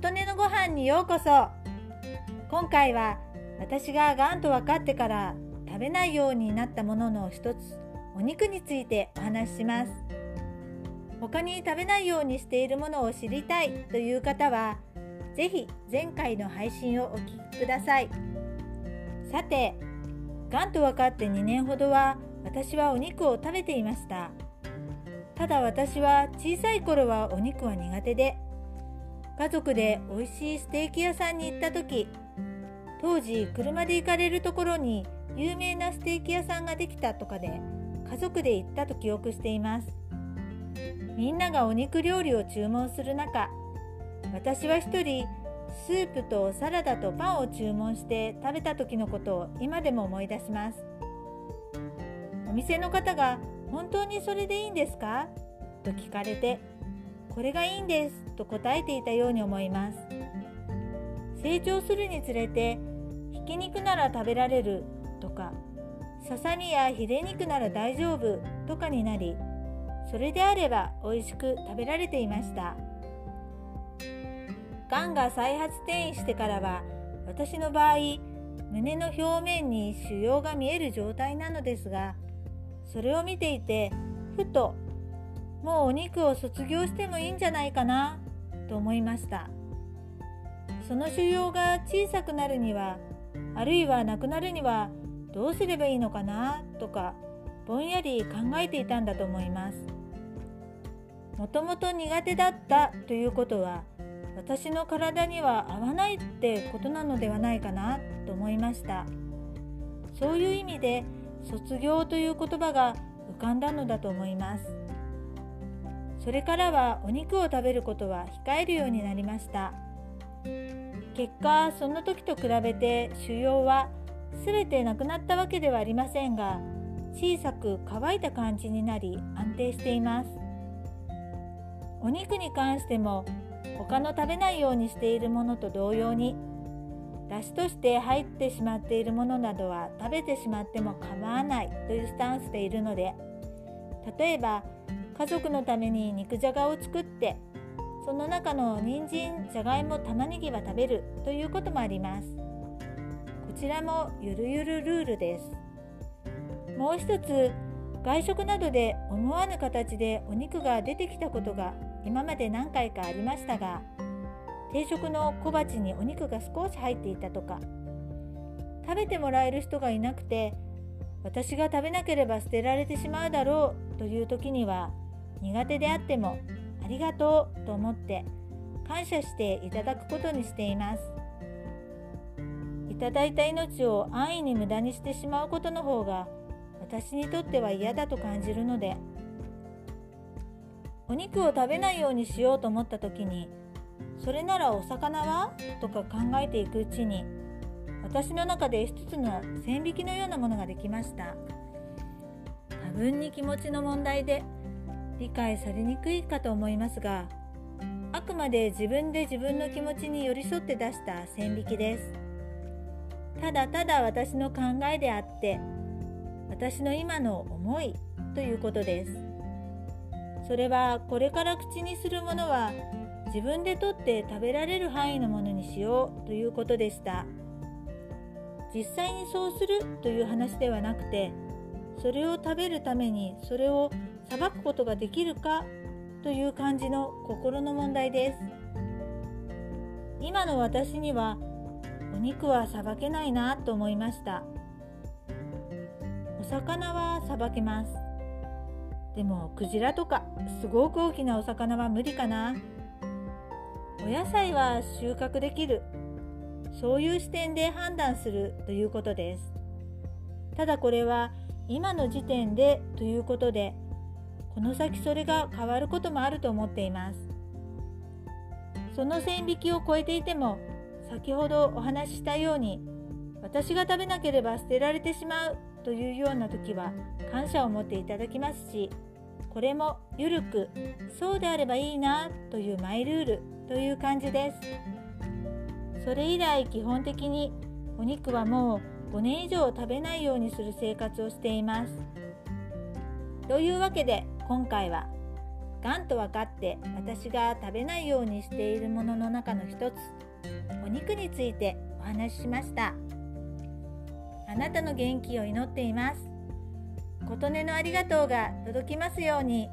琴音のご飯にようこそ。今回は私ががんと分かってから食べないようになったものの一つお肉についてお話しします。他に食べないようにしているものを知りたいという方は是非前回の配信をお聴きください。さてがんと分かって2年ほどは私はお肉を食べていました。ただ私は小さい頃はお肉は苦手で家族で美味しいステーキ屋さんに行った時当時車で行かれるところに有名なステーキ屋さんができたとかで家族で行ったと記憶していますみんながお肉料理を注文する中私は一人スープとサラダとパンを注文して食べた時のことを今でも思い出しますお店の方が「本当にそれでいいんですか?」と聞かれてこれがいいんですと答えていたように思います。成長するにつれてひき肉なら食べられるとかささみやヒレ肉なら大丈夫とかになりそれであれば美味しく食べられていました。がんが再発転移してからは私の場合胸の表面に腫瘍が見える状態なのですがそれを見ていてふともうお肉を卒業してもいいんじゃないかなと思いました。その腫瘍が小さくなるにはあるいはなくなるにはどうすればいいのかなとかぼんやり考えていたんだと思います。もともと苦手だったということは私の体には合わないってことなのではないかなと思いました。そういう意味で卒業という言葉が浮かんだのだと思います。それからはお肉を食べることは控えるようになりました。結果その時と比べて腫瘍は全てなくなったわけではありませんが小さく乾いた感じになり安定しています。お肉に関しても他の食べないようにしているものと同様に出汁として入ってしまっているものなどは食べてしまっても構わないというスタンスでいるので例えば家族のために肉じゃがを作ってその中の人参じゃがいも玉ねぎは食べるということもあります。こちらもゆるゆるルールです。もう一つ外食などで思わぬ形でお肉が出てきたことが今まで何回かありましたが定食の小鉢にお肉が少し入っていたとか食べてもらえる人がいなくて私が食べなければ捨てられてしまうだろうという時には苦手であってもありがとうと思って感謝していただくことにしています。いただいた命を安易に無駄にしてしまうことの方が私にとっては嫌だと感じるのでお肉を食べないようにしようと思った時にそれならお魚は？とか考えていくうちに私の中で一つの線引きのようなものができました。多分に気持ちの問題で理解されにくいかと思いますがあくまで自分で自分の気持ちに寄り添って出した線引きです。ただただ私の考えであって私の今の思いということです。それはこれから口にするものは自分で取って食べられる範囲のものにしようということでした。実際にそうするという話ではなくてそれを食べるためにそれを裁くことができるかという感じの心の問題です。今の私にはお肉はさばけないなと思いました。お魚はさばけます。でもクジラとかすごく大きなお魚は無理かな。お野菜は収穫できる。そういう視点で判断するということです。ただこれは今の時点でということでこの先それが変わることもあると思っています。その線引きを超えていても先ほどお話ししたように私が食べなければ捨てられてしまうというような時は感謝を持っていただきますしこれもゆるくそうであればいいなというマイルールという感じです。それ以来基本的にお肉はもう5年以上食べないようにする生活をしています。というわけで今回はがんと分かって私が食べないようにしているものの中の一つお肉についてお話ししましたあなたの元気を祈っています琴音のありがとうが届きますように。